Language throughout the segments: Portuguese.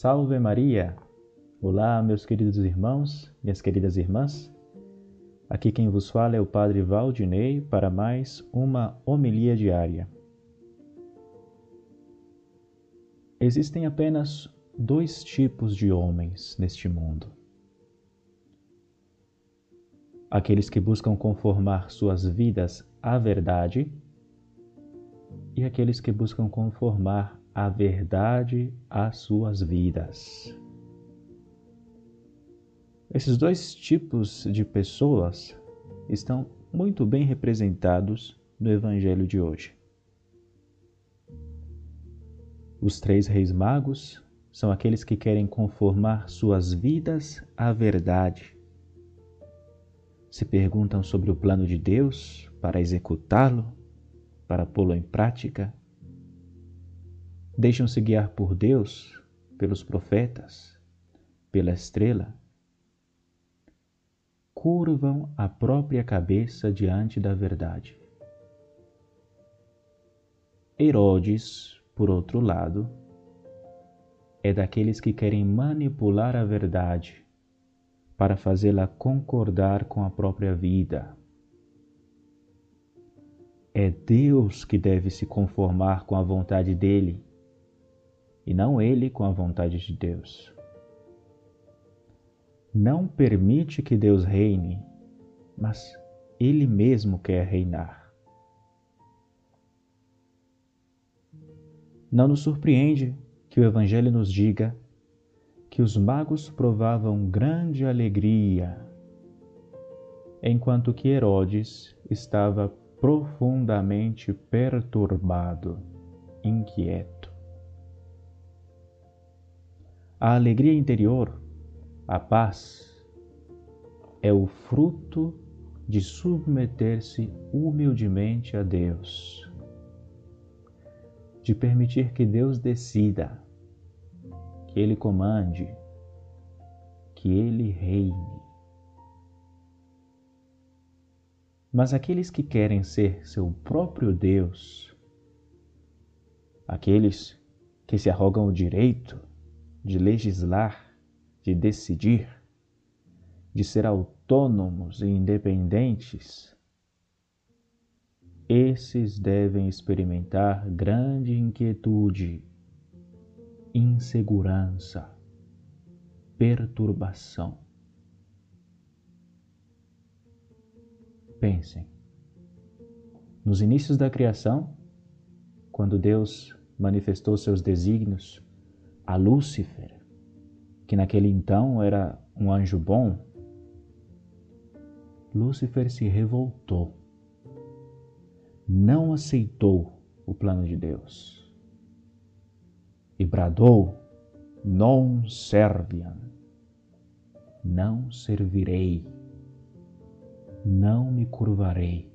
Salve Maria! Olá, meus queridos irmãos, minhas queridas irmãs. Aqui quem vos fala é o Padre Valdinei para mais uma homilia diária. Existem apenas dois tipos de homens neste mundo: aqueles que buscam conformar suas vidas à verdade e aqueles que buscam conformar a verdade às suas vidas. Esses dois tipos de pessoas estão muito bem representados no Evangelho de hoje. Os três reis magos são aqueles que querem conformar suas vidas à verdade. Se perguntam sobre o plano de Deus para executá-lo, para pô-lo em prática. Deixam-se guiar por Deus, pelos profetas, pela estrela. Curvam a própria cabeça diante da verdade. Herodes por outro lado, é daqueles que querem manipular a verdade para fazê-la concordar com a própria vida. É Deus que deve se conformar com a vontade dele e não ele com a vontade de Deus. Não permite que Deus reine, mas ele mesmo quer reinar. Não nos surpreende que o Evangelho nos diga que os magos provavam grande alegria, enquanto que Herodes estava profundamente perturbado, inquieto. A alegria interior, a paz, é o fruto de submeter-se humildemente a Deus de permitir que Deus decida, que Ele comande, que Ele reine. Mas aqueles que querem ser seu próprio Deus, aqueles que se arrogam o direito de legislar, de decidir, de ser autônomos e independentes, esses devem experimentar grande inquietude, insegurança, perturbação. Pensem, nos inícios da criação, quando Deus manifestou seus desígnios a Lúcifer, que naquele então era um anjo bom, Lúcifer se revoltou. Não aceitou o plano de Deus. E bradou: Non serviam, não servirei, não me curvarei.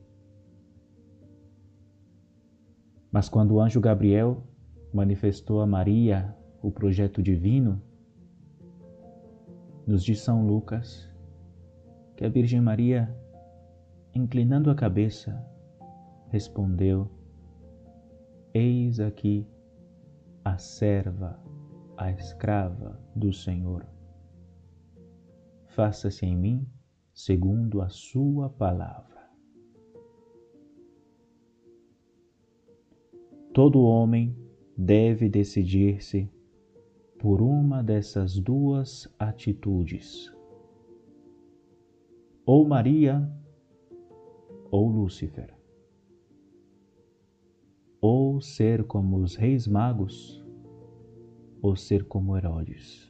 Mas quando o anjo Gabriel manifestou a Maria o projeto divino, nos diz São Lucas que a Virgem Maria, inclinando a cabeça, respondeu: Eis aqui a serva, a escrava do Senhor. Faça-se em mim segundo a sua palavra. Todo homem deve decidir-se por uma dessas duas atitudes. Ou Maria ou Lúcifer ou ser como os reis magos, ou ser como Herodes.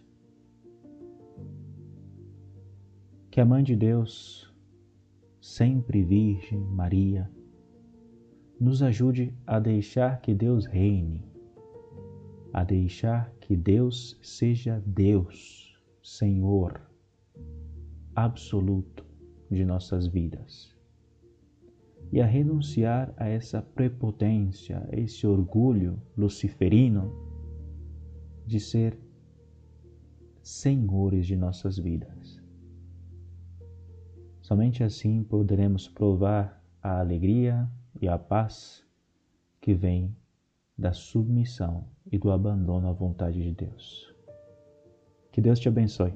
Que a Mãe de Deus, sempre Virgem Maria, nos ajude a deixar que Deus reine, a deixar que Deus seja Deus, Senhor, absoluto de nossas vidas e a renunciar a essa prepotência, a esse orgulho luciferino de ser senhores de nossas vidas. Somente assim poderemos provar a alegria e a paz que vem da submissão e do abandono à vontade de Deus. Que Deus te abençoe.